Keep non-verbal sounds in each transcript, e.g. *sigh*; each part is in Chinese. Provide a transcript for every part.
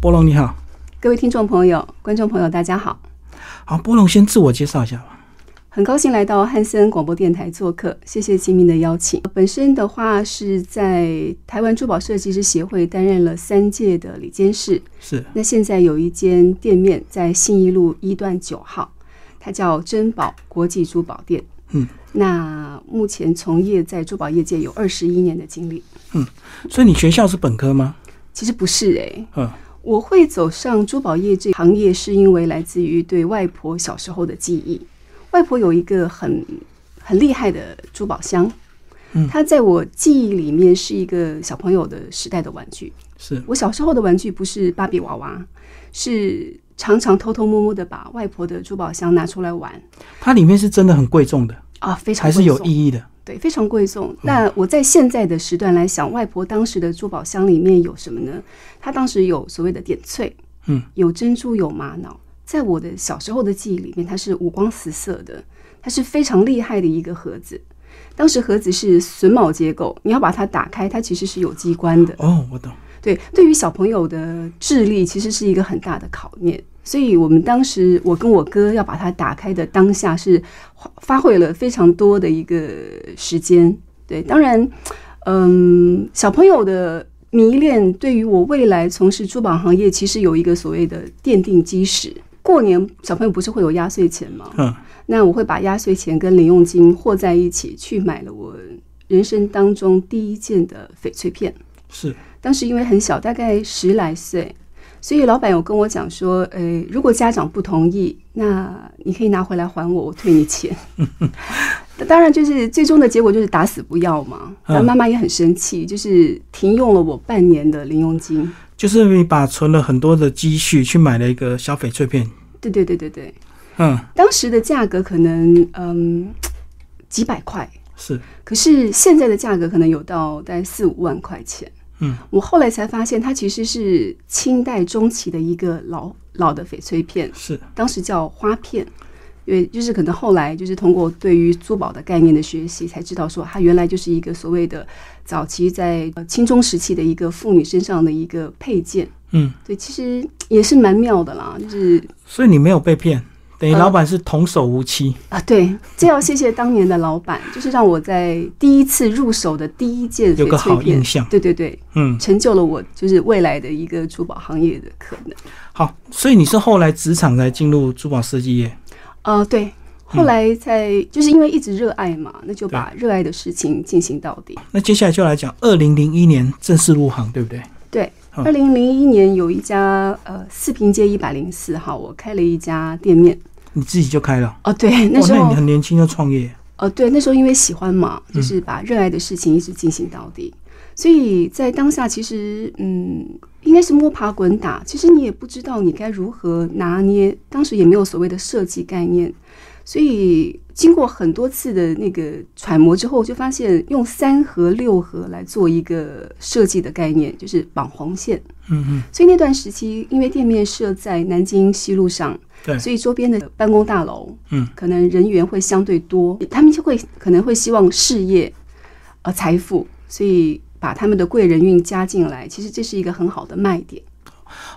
波龙你好，各位听众朋友、观众朋友，大家好。好，波龙先自我介绍一下吧。很高兴来到汉森广播电台做客，谢谢吉明的邀请。本身的话是在台湾珠宝设计师协会担任了三届的理监事，是那现在有一间店面在信义路一段九号，它叫珍宝国际珠宝店。嗯，那目前从业在珠宝业界有二十一年的经历。嗯所以你学校是本科吗？其实不是诶、嗯，我会走上珠宝业这行业，是因为来自于对外婆小时候的记忆。外婆有一个很很厉害的珠宝箱，嗯。它在我记忆里面是一个小朋友的时代的玩具。是。我小时候的玩具不是芭比娃娃，是常常偷偷摸摸的把外婆的珠宝箱拿出来玩。它里面是真的很贵重的，啊，非常还是有意义的？对，非常贵重。那我在现在的时段来想，外婆当时的珠宝箱里面有什么呢？她当时有所谓的点翠，嗯，有珍珠，有玛瑙。在我的小时候的记忆里面，它是五光十色的，它是非常厉害的一个盒子。当时盒子是榫卯结构，你要把它打开，它其实是有机关的。哦，我懂。对，对于小朋友的智力其实是一个很大的考验。所以我们当时，我跟我哥要把它打开的当下是发发挥了非常多的一个时间。对，当然，嗯，小朋友的迷恋对于我未来从事珠宝行业，其实有一个所谓的奠定基石。过年小朋友不是会有压岁钱吗？嗯，那我会把压岁钱跟零用金和在一起，去买了我人生当中第一件的翡翠片。是当时因为很小，大概十来岁，所以老板有跟我讲说，呃，如果家长不同意，那你可以拿回来还我，我退你钱。*laughs* 当然，就是最终的结果就是打死不要嘛。嗯那妈妈也很生气，就是停用了我半年的零佣金。就是你把存了很多的积蓄去买了一个小翡翠片。对对对对对，嗯，当时的价格可能嗯几百块，是可是现在的价格可能有到大概四五万块钱。嗯，我后来才发现，它其实是清代中期的一个老老的翡翠片，是。当时叫花片。因为就是可能后来就是通过对于珠宝的概念的学习，才知道说它原来就是一个所谓的早期在呃清中时期的一个妇女身上的一个配件。嗯，对，其实也是蛮妙的啦，就是所以你没有被骗，等于呃老板是童叟无欺。啊，对，这要谢谢当年的老板，*laughs* 就是让我在第一次入手的第一件有个好印象对对对，嗯，成就了我就是未来的一个珠宝行业的可能。好，所以你是后来职场才进入珠宝设计业。呃，对，后来才、就是因为一直热爱嘛，那就把热爱的事情进行到底。那接下来就来讲，二零零一年正式入行，对不对？对，嗯二零零一年有一家呃四平街一百零四号，我开了一家店面。你自己就开了。哦，对，那，时候那你很年轻就创业。哦，对，那时候因为喜欢嘛，就是把热爱的事情一直进行到底。所以在当下，其实嗯，应该是摸爬滚打。其实你也不知道你该如何拿捏，当时也没有所谓的设计概念。所以经过很多次的那个揣摩之后，就发现用三合六合来做一个设计的概念，就是绑红线。嗯嗯，所以那段时期，因为店面设在南京西路上，对。所以周边的办公大楼，嗯，可能人员会相对多，他们就会可能会希望事业，呃，财富，所以把他们的贵人运加进来，其实这是一个很好的卖点。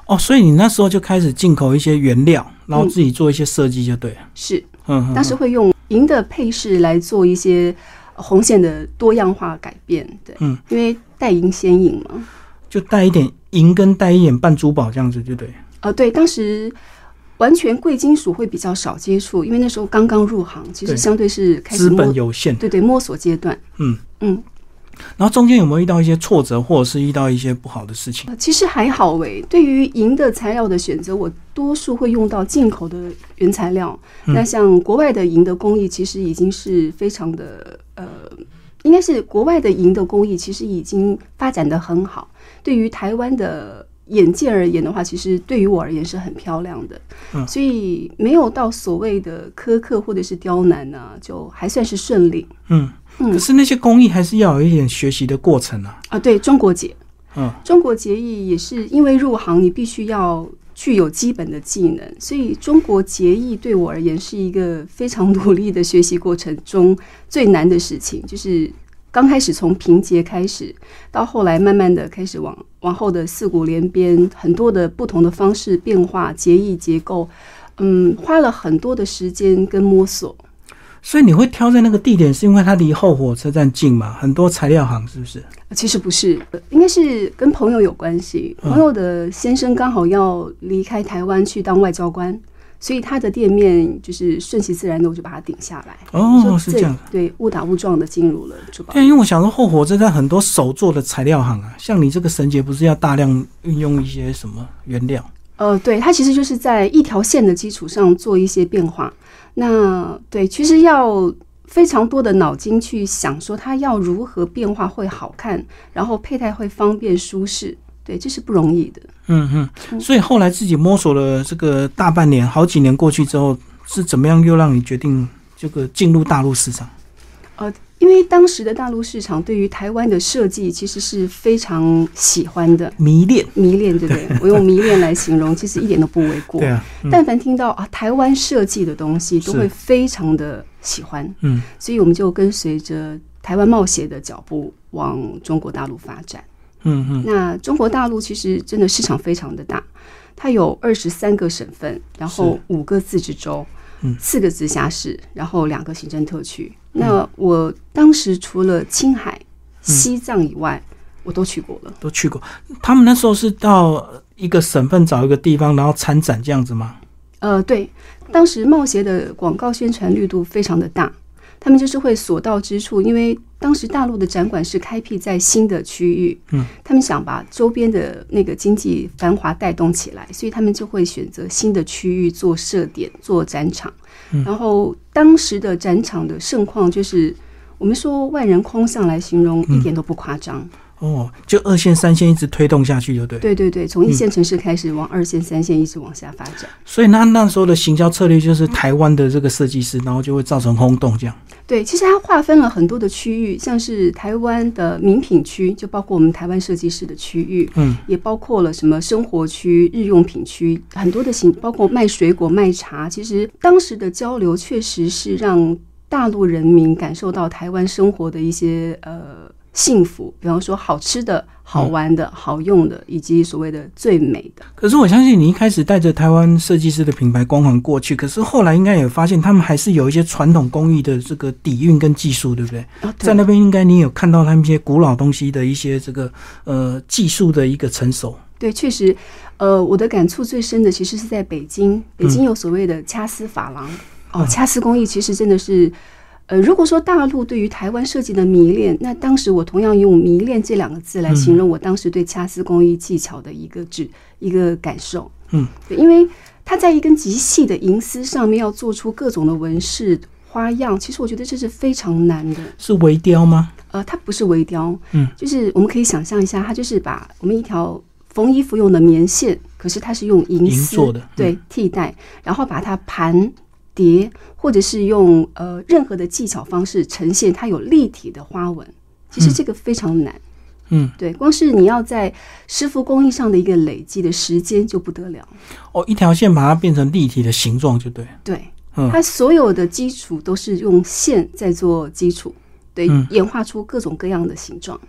哦，所以你那时候就开始进口一些原料，然后自己做一些设计，就对了。是，嗯，嗯当时会用银的配饰来做一些呃红线的多样化改变，对，嗯，因为带银显影嘛，就带一点银跟带一点半珠宝这样子，就对。哦。呃，对，当时完全贵金属会比较少接触，因为那时候刚刚入行，其实相对是开始资本，有限。对对，摸索阶段。嗯嗯，然后中间有没有遇到一些挫折，或者是遇到一些不好的事情？呃其实还好诶。对于银的材料的选择，我多数会用到进口的原材料。嗯那像国外的银的工艺，其实已经是非常的呃，应该是国外的银的工艺其实已经发展的很好。对于台湾的眼界而言的话，其实对于我而言是很漂亮的。嗯所以没有到所谓的苛刻或者是刁难呢、就还算是顺利嗯，嗯可是那些工艺还是要有一点学习的过程啊。啊。对中国结，嗯，中国结艺也是因为入行，你必须要具有基本的技能，所以中国结艺对我而言是一个非常努力的学习过程中最难的事情，就是刚开始从平结开始，到后来慢慢的开始往往后的四股连编，很多的不同的方式变化结义结构，嗯，花了很多的时间跟摸索。所以你会挑在那个地点，是因为它离后火车站近嘛？很多材料行是不是？其实不是，应该是跟朋友有关系。朋友的先生刚好要离开台湾去当外交官，所以他的店面就是顺其自然的，我就把它顶下来。哦，是这样。对，误打误撞的进入了珠宝。对，因为我想说后火车站很多手做的材料行啊，像你这个绳结不是要大量运用一些什么原料？呃，对，它其实就是在一条线的基础上做一些变化。那对，其实要非常多的脑筋去想，说它要如何变化会好看，然后佩戴会方便舒适，对，这是不容易的。嗯嗯，所以后来自己摸索了这个大半年，好几年过去之后，是怎么样又让你决定这个进入大陆市场？呃。因为当时的大陆市场对于台湾的设计其实是非常喜欢的，迷恋，迷恋，对不对？我用迷恋来形容，其实一点都不为过。对啊，但凡听到啊台湾设计的东西，都会非常的喜欢。嗯，所以我们就跟随着台湾冒险的脚步往中国大陆发展。嗯嗯，那中国大陆其实真的市场非常的大，它有二十三个省份，然后五个自治州。嗯四个直辖市，然后两个行政特区。那我当时除了青海、西藏以外，我都去过了。都去过。他们那时候是到一个省份找一个地方，然后参展这样子吗？呃，对。当时冒协的广告宣传力度非常的大。他们就是会所到之处，因为当时大陆的展馆是开辟在新的区域，嗯，他们想把周边的那个经济繁华带动起来，所以他们就会选择新的区域做设点、做展场。然后当时的展场的盛况，就是我们说万人空巷来形容，一点都不夸张。哦，就二线、三线一直推动下去，就对。对对对，从一线城市开始往二线、三线一直往下发展。所以那那时候的行销策略就是台湾的这个设计师，然后就会造成轰动，这样。对，其实它划分了很多的区域，像是台湾的名品区，就包括我们台湾设计师的区域，嗯，也包括了什么生活区、日用品区，很多的行，包括卖水果、卖茶。其实当时的交流确实是让大陆人民感受到台湾生活的一些呃。幸福，比方说好吃的、好玩的、好用的，以及所谓的最美的。可是我相信你一开始带着台湾设计师的品牌光环过去，可是后来应该也发现他们还是有一些传统工艺的这个底蕴跟技术，对不对？在那边应该你有看到他们一些古老东西的一些这个呃技术的一个成熟。对，确实，呃，我的感触最深的其实是在北京，北京有所谓的掐丝珐琅哦，掐丝工艺其实真的是。呃，如果说大陆对于台湾设计的迷恋，那当时我同样用“迷恋”这两个字来形容我当时对掐丝工艺技巧的一个指一个感受。嗯，对，因为它在一根极细的银丝上面要做出各种的纹饰花样，其实我觉得这是非常难的。是微雕吗？呃，它不是微雕，嗯，就是我们可以想象一下，它就是把我们一条缝衣服用的棉线，可是它是用银丝做的，对，替代，然后把它盘。叠，或者是用呃任何的技巧方式呈现它有立体的花纹，其实这个非常难。嗯，对，光是你要在师傅工艺上的一个累积的时间就不得了。哦，一条线把它变成立体的形状就对。对，嗯它所有的基础都是用线在做基础，对，演化出各种各样的形状。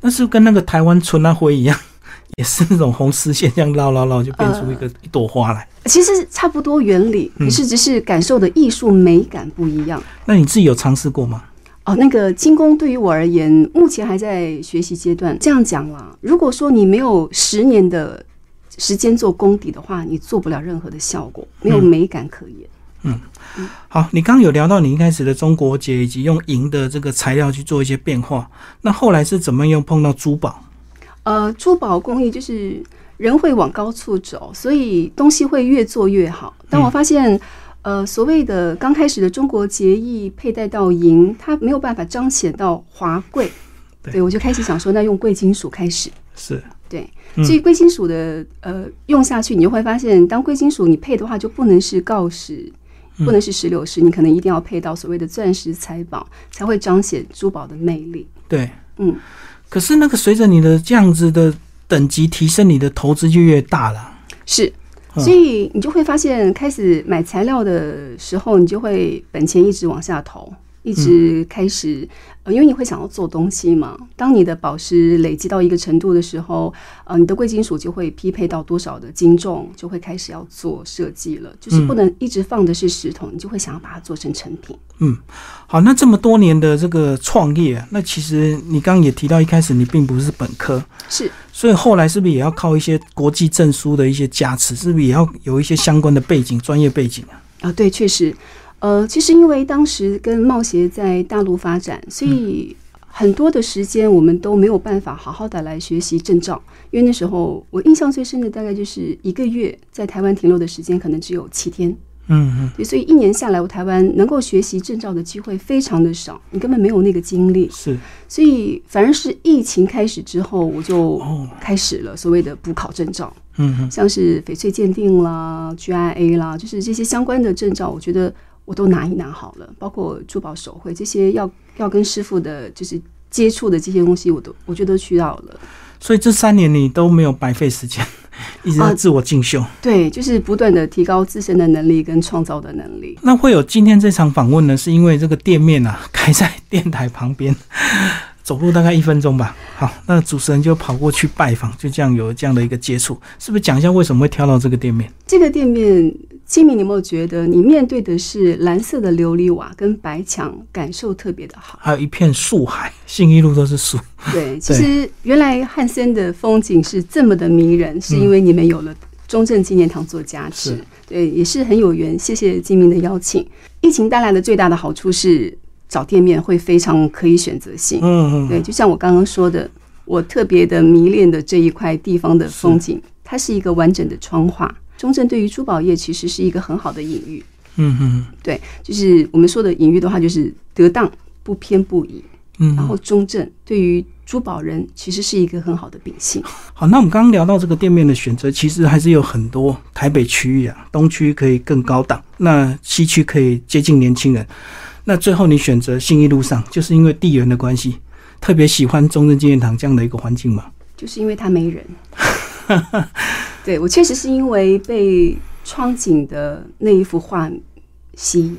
那是跟那个台湾春那灰一样。也是那种红丝线，这样绕绕绕就变出一个一朵花来。其实差不多原理，可是只是感受的艺术美感不一样。那你自己有尝试过吗？哦，那个精工对于我而言，目前还在学习阶段。这样讲啦，如果说你没有十年的时间做功底的话，你做不了任何的效果，没有美感可言。嗯，好，你刚刚有聊到你一开始的中国结，以及用银的这个材料去做一些变化，那后来是怎么样碰到珠宝？呃，珠宝工艺就是人会往高处走，所以东西会越做越好。当我发现，呃，所谓的刚开始的中国结义佩戴到银，它没有办法彰显到华贵，对我就开始想说，那用贵金属开始。是，对，所以贵金属的呃用下去，你就会发现，当贵金属你配的话，就不能是锆石，不能是石榴石，你可能一定要配到所谓的钻石、财宝，才会彰显珠宝的魅力。对，嗯。可是那个随着你的这样子的等级提升，你的投资就越大了。是，所以你就会发现，开始买材料的时候，你就会本钱一直往下投。一直开始，呃，因为你会想要做东西嘛。当你的宝石累积到一个程度的时候，呃，你的贵金属就会匹配到多少的斤重，就会开始要做设计了。就是不能一直放的是石头，你就会想要把它做成成品。嗯，好，那这么多年的这个创业，那其实你刚刚也提到，一开始你并不是本科，是，所以后来是不是也要靠一些国际证书的一些加持？是不是也要有一些相关的背景、专业背景啊？啊，对，确实。呃，其实因为当时跟茂协在大陆发展，所以很多的时间我们都没有办法好好的来学习证照。因为那时候我印象最深的大概就是一个月在台湾停留的时间可能只有七天，嗯嗯，对，所以一年下来，我台湾能够学习证照的机会非常的少，你根本没有那个精力。是，所以反而是疫情开始之后，我就开始了所谓的补考证照，嗯嗯，像是翡翠鉴定啦、GIA 啦，就是这些相关的证照，我觉得。我都拿一拿好了，包括珠宝手绘这些要要跟师傅的，就是接触的这些东西，我都我觉得需要了。所以这三年你都没有白费时间，*laughs* 一直在自我进修。对，就是不断的提高自身的能力跟创造的能力。那会有今天这场访问呢？是因为这个店面啊 *laughs* 开在电台旁边，走路大概一分钟吧。好，那主持人就跑过去拜访，就这样有这样的一个接触。是不是讲一下为什么会挑到这个店面？这个店面。清明，你有没有觉得你面对的是蓝色的琉璃瓦跟白墙，感受特别的好？还有一片树海，信义路都是树。对，其实原来汉森的风景是这么的迷人，是因为你们有了中正纪念堂做加持。对，也是很有缘。谢谢金明的邀请。疫情带来的最大的好处是找店面会非常可以选择性。嗯嗯。对，就像我刚刚说的，我特别的迷恋的这一块地方的风景，它是一个完整的窗画。中正对于珠宝业其实是一个很好的隐喻，嗯嗯，对，就是我们说的隐喻的话，就是得当不偏不倚，嗯，然后中正对于珠宝人其实是一个很好的秉性。*laughs* 好，那我们刚刚聊到这个店面的选择，其实还是有很多台北区域啊，东区可以更高档，那西区可以接近年轻人，那最后你选择信义路上，就是因为地缘的关系，特别喜欢中正纪念堂这样的一个环境嘛？就是因为它没人。*laughs* 对我确实是因为被窗景的那一幅画吸引。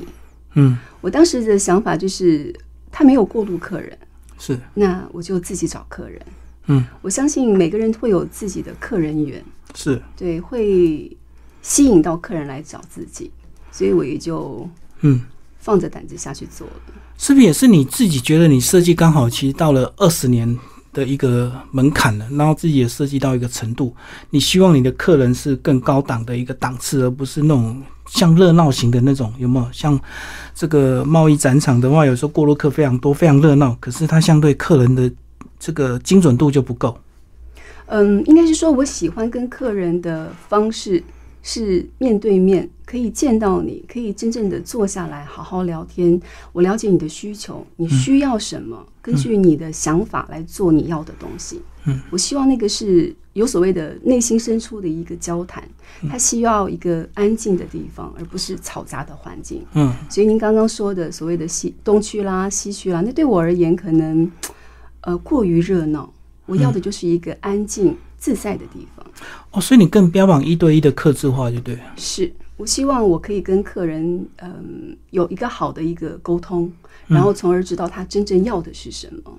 嗯，我当时的想法就是，他没有过路客人，是，那我就自己找客人。嗯，我相信每个人会有自己的客人缘，是对，会吸引到客人来找自己，所以我也就嗯放着胆子下去做了。是不是也是你自己觉得你设计刚好，其实到了二十年？的一个门槛了，然后自己也设计到一个程度，你希望你的客人是更高档的一个档次，而不是那种像热闹型的那种，有没有？像这个贸易展场的话，有时候过路客非常多，非常热闹，可是它相对客人的这个精准度就不够。嗯，应该是说我喜欢跟客人的方式。是面对面可以见到你，可以真正的坐下来好好聊天。我了解你的需求，你需要什么，根据你的想法来做你要的东西。嗯，我希望那个是有所谓的内心深处的一个交谈。他需要一个安静的地方，而不是嘈杂的环境。嗯，所以您刚刚说的所谓的西东区啦、西区啦，那对我而言可能呃过于热闹。我要的就是一个安静。自在的地方哦，所以你更标榜一对一的客制化就对。是我希望我可以跟客人嗯有一个好的一个沟通，然后从而知道他真正要的是什么。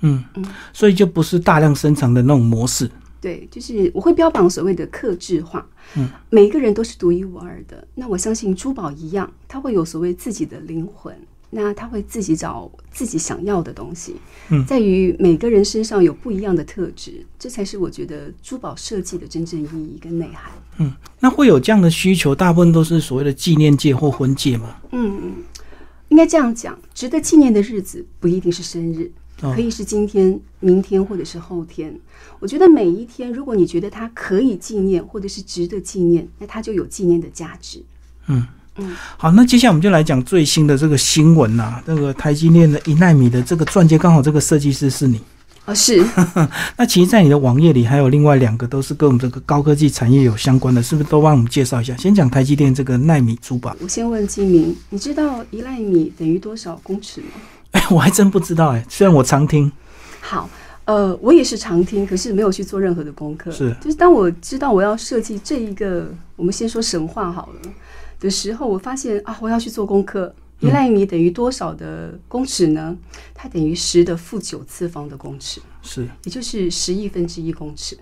嗯嗯，所以就不是大量生产的那种模式。对，就是我会标榜所谓的克制化。嗯，每一个人都是独一无二的。那我相信珠宝一样，它会有所谓自己的灵魂。那他会自己找自己想要的东西，嗯，在于每个人身上有不一样的特质，这才是我觉得珠宝设计的真正意义跟内涵。嗯，那会有这样的需求，大部分都是所谓的纪念戒或婚戒吗？嗯嗯，应该这样讲，值得纪念的日子不一定是生日，可以是今天、明天或者是后天。我觉得每一天，如果你觉得它可以纪念或者是值得纪念，那它就有纪念的价值。嗯。嗯，好，那接下来我们就来讲最新的这个新闻呐。那个台积电的一纳米的这个钻戒，刚好这个设计师是你啊？是。*laughs* 那其实，在你的网页里还有另外两个，都是跟我们这个高科技产业有相关的，是不是都帮我们介绍一下？先讲台积电这个纳米珠宝。我先问金明，你知道一纳米等于多少公尺吗？哎，*laughs* 我还真不知道哎，虽然我常听。好，呃，我也是常听，可是没有去做任何的功课。是，就是当我知道我要设计这一个，我们先说神话好了。的时候，我发现啊，我要去做功课，一纳米等于多少的公尺呢？它等于十的负九次方的公尺，是，也就是十亿分之一公尺。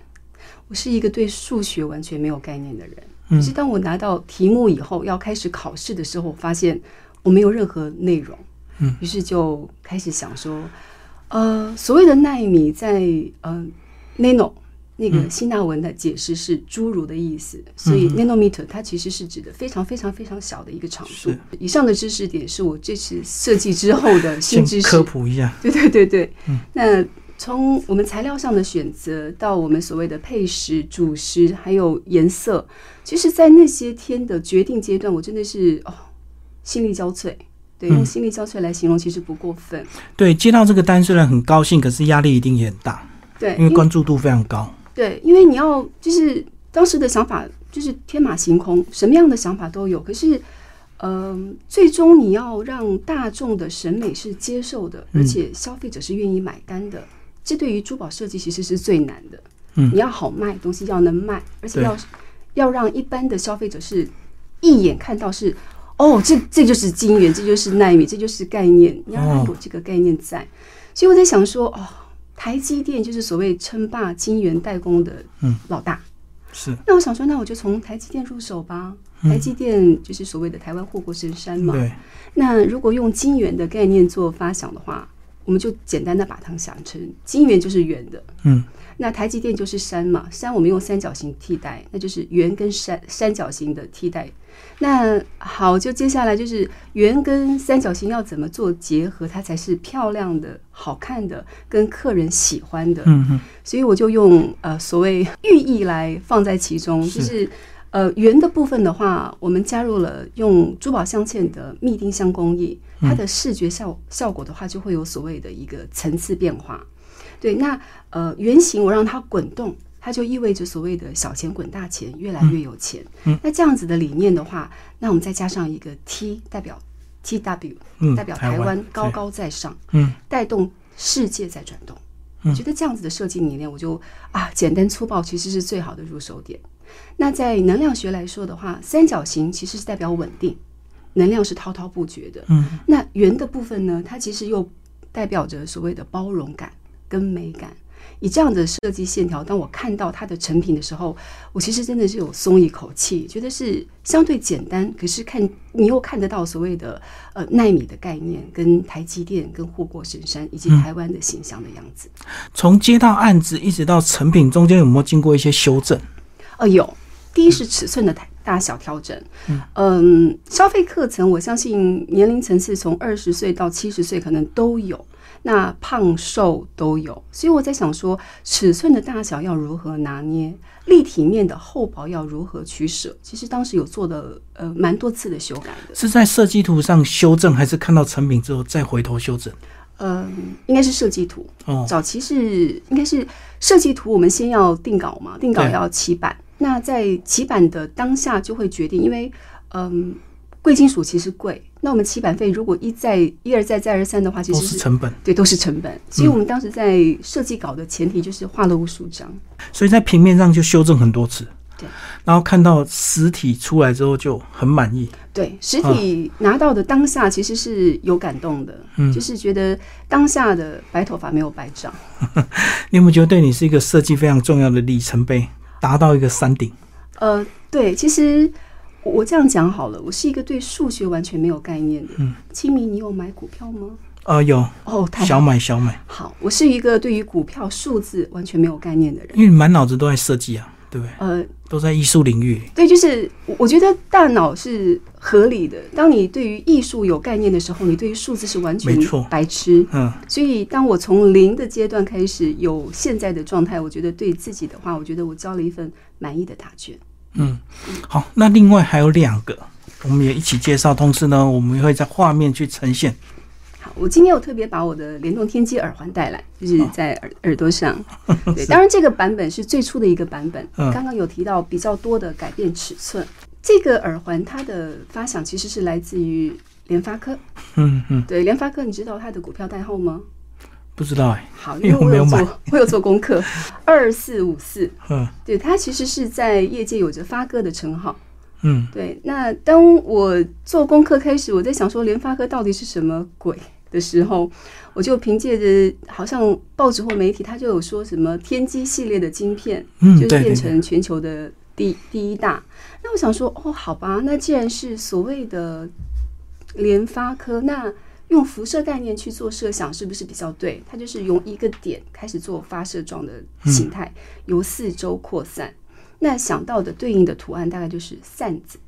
我是一个对数学完全没有概念的人，可是当我拿到题目以后，要开始考试的时候，我发现我没有任何内容，嗯，于是就开始想说，呃，所谓的纳米在呃 nano 那个希腊文的解释是侏儒的意思，所以 nanometer 它其实是指的非常非常非常小的一个长度。以上的知识点是我这次设计之后的 *laughs* 新知识，科普一下，对对对对，那从我们材料上的选择到我们所谓的配食、主食，还有颜色，其实，在那些天的决定阶段，我真的是哦，心力交瘁。对，用心力交瘁来形容其实不过分。对，接到这个单虽然很高兴，可是压力一定也很大，对，因为关注度非常高。对，因为你要就是当时的想法就是天马行空，什么样的想法都有。可是，嗯、最终你要让大众的审美是接受的，而且消费者是愿意买单的，这对于珠宝设计其实是最难的。嗯你要好卖，东西要能卖，而且要要让一般的消费者是一眼看到是。哦，这这就是金元，这就是纳米，这就是概念，你要有这个概念在。所以我在想说，哦，台积电就是所谓称霸晶圆代工的嗯老大。是，那我想说，那我就从台积电入手吧。台积电就是所谓的台湾护国神山嘛。对，那如果用晶圆的概念做发想的话，我们就简单的把它想成晶圆就是圆的，嗯，那台积电就是山嘛，山我们用三角形替代，那就是圆跟山三角形的替代。那好，就接下来就是圆跟三角形要怎么做结合，它才是漂亮的、好看的，跟客人喜欢的。嗯嗯，所以我就用呃所谓寓意来放在其中，就是呃圆的部分的话，我们加入了用珠宝镶嵌的密丁香工艺，它的视觉效效果的话，就会有所谓的一个层次变化。对，那呃圆形我让它滚动。它就意味着所谓的小钱滚大钱，越来越有钱。嗯那这样子的理念的话，那我们再加上一个 T 代表 T W，、嗯代表台台湾湾高高在上，嗯，带动世界在转动。嗯我觉得这样子的设计理念，我就啊简单粗暴其实是最好的入手点。那在能量学来说的话，三角形其实是代表稳定，能量是滔滔不绝的。嗯，那圆的部分呢，它其实又代表着所谓的包容感跟美感。以这样的设计线条，当我看到它的成品的时候，我其实真的是有松一口气，觉得是相对简单，可是看你又看得到所谓的呃纳米的概念，跟台积电、跟护国神山以及台湾的形象的样子。从接到案子一直到成品中间有没有经过一些修正？呃，有。第一是尺寸的大大小调整，嗯，消费课程我相信年龄层次从二十岁到七十岁可能都有，那胖瘦都有，所以我在想说，尺寸的大小要如何拿捏，立体面的厚薄要如何取舍，其实当时有做的呃蛮多次的修改的，是在设计图上修正，还是看到成品之后再回头修正？嗯，应该是设计图，哦，早期是应该是设计图，我们先要定稿嘛，定稿要起版。那在起版的当下就会决定，因为嗯，贵金属其实贵，那我们起版费如果一再一而再再而三的话，其都实是是成本，对都是成本。所以我们当时在设计稿的前提就是画了无数张，所以在平面上就修正很多次。对，然后看到实体出来之后就很满意。对实体拿到的当下其实是有感动的，嗯就是觉得当下的白头发没有白长。*laughs* 你有没有觉得对你是一个设计非常重要的里程碑，达到一个山顶？呃，对，其实我我这样讲好了，我是一个对数学完全没有概念的。嗯，清明，你有买股票吗？呃，有哦，太小好。买小买，好，我是一个对于股票数字完全没有概念的人。因为满脑子都在设计啊，对不对？呃，都在艺术领域。对，就是我我觉得大脑是合理的。当你对于艺术有概念的时候，你对于数字是完全没错白痴。嗯，所以，当我从零的阶段开始有现在的状态，我觉得对自己的话，我觉得我交了一份满意的答卷。嗯，好，那另外还有两个，我们也一起介绍，同时呢，我们会在画面去呈现。好，我今天有特别把我的联动天机耳环带来，就是在耳耳朵上。*laughs* 对，当然这个版本是最初的一个版本。嗯刚刚有提到比较多的改变尺寸。这个耳环它的发想其实是来自于联发科。嗯嗯，对，联发科，你知道它的股票代号吗？不知道哎、好，因为我有我没有买做，我有做功课。二四五四，嗯对，它其实是在业界有着发哥的称号。嗯，对。那当我做功课开始，我在想说联发科到底是什么鬼的时候，我就凭借着好像报纸或媒体，它就有说什么天玑系列的晶片，嗯，就是变成全球的第第一大。那我想说，哦，好吧，那既然是所谓的联发科，那用辐射概念去做设想，是不是比较对？它就是用一个点开始做发射状的形态，由四周扩散。那想到的对应的图案大概就是扇子。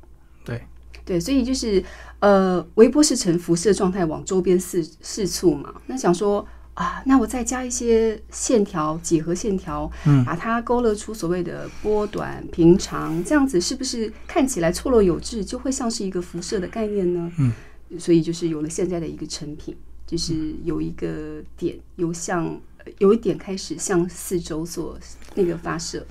对对，所以就是呃，微波是呈辐射状态往周边四四处嘛。那想说啊，那我再加一些线条，几何线条，嗯把它勾勒出所谓的波短、平长，这样子是不是看起来错落有致，就会像是一个辐射的概念呢？嗯，所以就是有了现在的一个成品，就是有一个点由向呃有一点开始向四周做那个发射。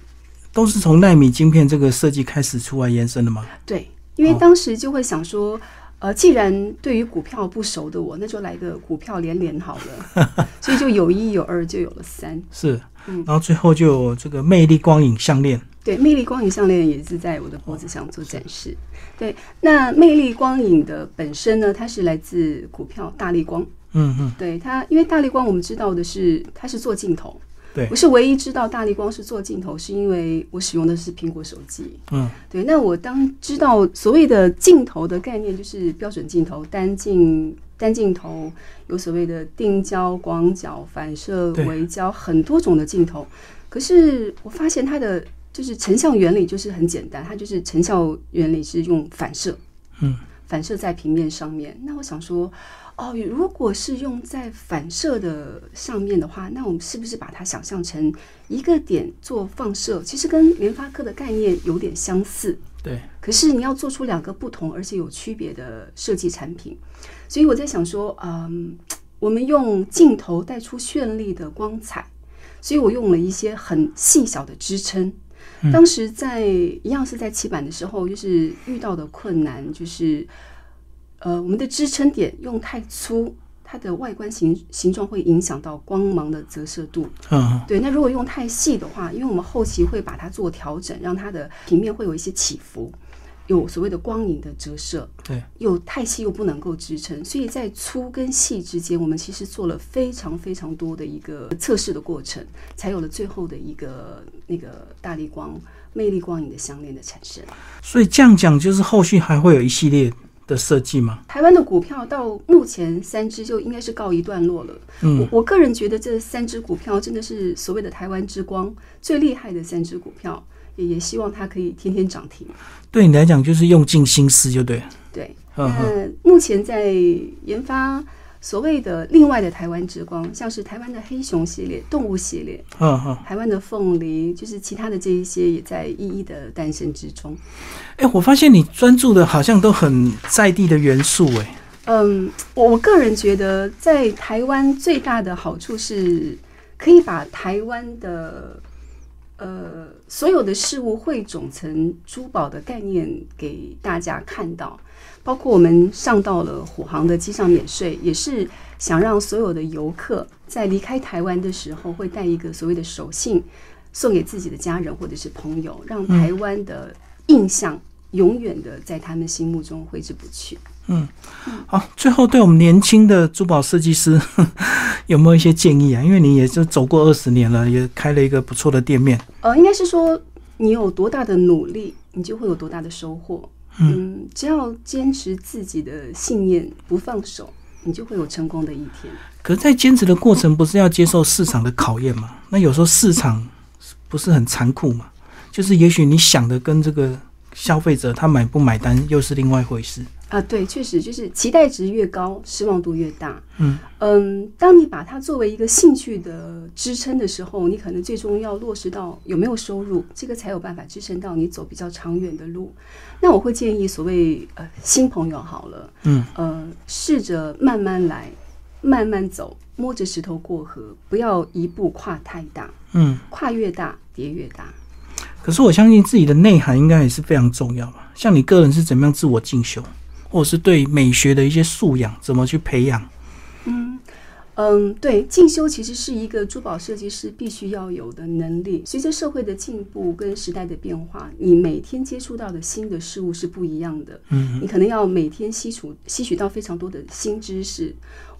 都是从纳米晶片这个设计开始出来延伸的吗？对，因为当时就会想说，呃，既然对于股票不熟的我，那就来个股票连连好了，*laughs* 所以就有一有二，就有了三。是，嗯然后最后就有这个魅力光影项链，对，魅力光影项链也是在我的脖子上做展示。对，那魅力光影的本身呢，它是来自股票大力光。嗯嗯，对它，因为大力光我们知道的是它是做镜头，对我是唯一知道大力光是做镜头，是因为我使用的是苹果手机。嗯，对，那我当知道所谓的镜头的概念，就是标准镜头、单镜、单镜头，有所谓的定焦、广角、反射、对微焦，很多种的镜头。可是我发现它的就是成像原理就是很简单，它就是成像原理是用反射，嗯，反射在平面上面。那我想说，哦，如果是用在反射的上面的话，那我们是不是把它想象成一个点做放射？其实跟联发科的概念有点相似。对，可是你要做出两个不同而且有区别的设计产品，所以我在想说，嗯，我们用镜头带出绚丽的光彩，所以我用了一些很细小的支撑。当时在一样是在起板的时候，就是遇到的困难就是，呃，我们的支撑点用太粗，它的外观形形状会影响到光芒的折射度。嗯对，那如果用太细的话，因为我们后期会把它做调整，让它的平面会有一些起伏，有所谓的光影的折射。对，又太细又不能够支撑，所以在粗跟细之间，我们其实做了非常非常多的一个测试的过程，才有了最后的一个那个大力光魅力光影的项链的产生。所以这样讲，就是后续还会有一系列的设计吗？台湾的股票到目前三只就应该是告一段落了。嗯我我个人觉得这三只股票真的是所谓的台湾之光最厉害的三只股票，也也希望它可以天天涨停。对你来讲，就是用尽心思，就对了。对，嗯目前在研发所谓的另外的台湾之光，像是台湾的黑熊系列、动物系列、嗯嗯。台湾的凤梨，就是其他的这一些也在一一的诞生之中。哎、我发现你专注的好像都很在地的元素，哎，嗯，我我个人觉得，在台湾最大的好处是，可以把台湾的呃所有的事物汇总成珠宝的概念给大家看到，包括我们上到了虎航的机上免税，也是想让所有的游客在离开台湾的时候，会带一个所谓的手信送给自己的家人或者是朋友，让台湾的印象永远的在他们心目中挥之不去。好，最后对我们年轻的珠宝设计师 *laughs* 有没有一些建议啊？因为你也就走过二十年了，也开了一个不错的店面。呃，应该是说你有多大的努力，你就会有多大的收获。嗯，只要坚持自己的信念，不放手，你就会有成功的一天。可是，在坚持的过程，不是要接受市场的考验吗？那有时候市场不是很残酷嘛？就是也许你想的跟这个消费者他买不买单又是另外一回事。啊，对，确实就是期待值越高，失望度越大。嗯嗯，当你把它作为一个兴趣的支撑的时候，你可能最终要落实到有没有收入，这个才有办法支撑到你走比较长远的路。那我会建议所谓呃新朋友好了，嗯，呃，试着慢慢来，慢慢走，摸着石头过河，不要一步跨太大，嗯。跨越大跌越大。可是我相信自己的内涵应该也是非常重要吧。像你个人是怎么样自我进修，或者是对美学的一些素养怎么去培养？嗯，对，进修其实是一个珠宝设计师必须要有的能力。随着社会的进步跟时代的变化，你每天接触到的新的事物是不一样的。嗯，你可能要每天吸取吸取到非常多的新知识。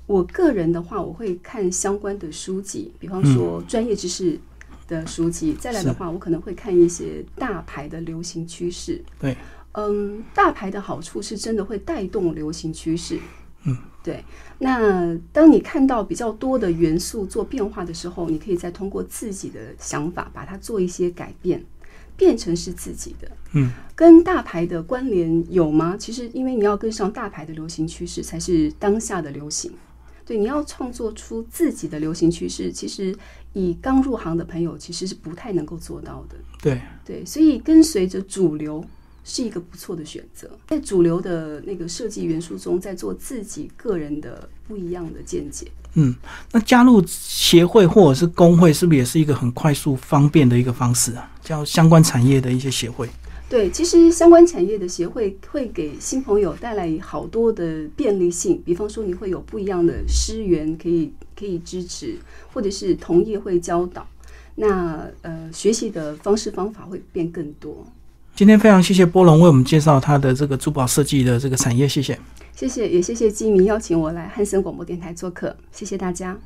我个人的话，我会看相关的书籍，比方说专业知识的书籍。再来的话，我可能会看一些大牌的流行趋势。对，嗯，大牌的好处是真的会带动流行趋势。嗯，对。那当你看到比较多的元素做变化的时候，你可以再通过自己的想法把它做一些改变，变成是自己的。嗯，跟大牌的关联有吗？其实，因为你要跟上大牌的流行趋势，才是当下的流行。对，你要创作出自己的流行趋势，其实以刚入行的朋友其实是不太能够做到的。对对，所以跟随着主流是一个不错的选择，在主流的那个设计元素中，在做自己个人的不一样的见解。嗯，那加入协会或者是工会，是不是也是一个很快速方便的一个方式啊？叫相关产业的一些协会。对，其实相关产业的协会会给新朋友带来好多的便利性，比方说你会有不一样的师源可以可以支持，或者是同业会教导，那呃学习的方式方法会变更多。今天非常谢谢波龙为我们介绍他的这个珠宝设计的这个产业，谢谢，谢谢，也谢谢基民邀请我来汉森广播电台做客，谢谢大家。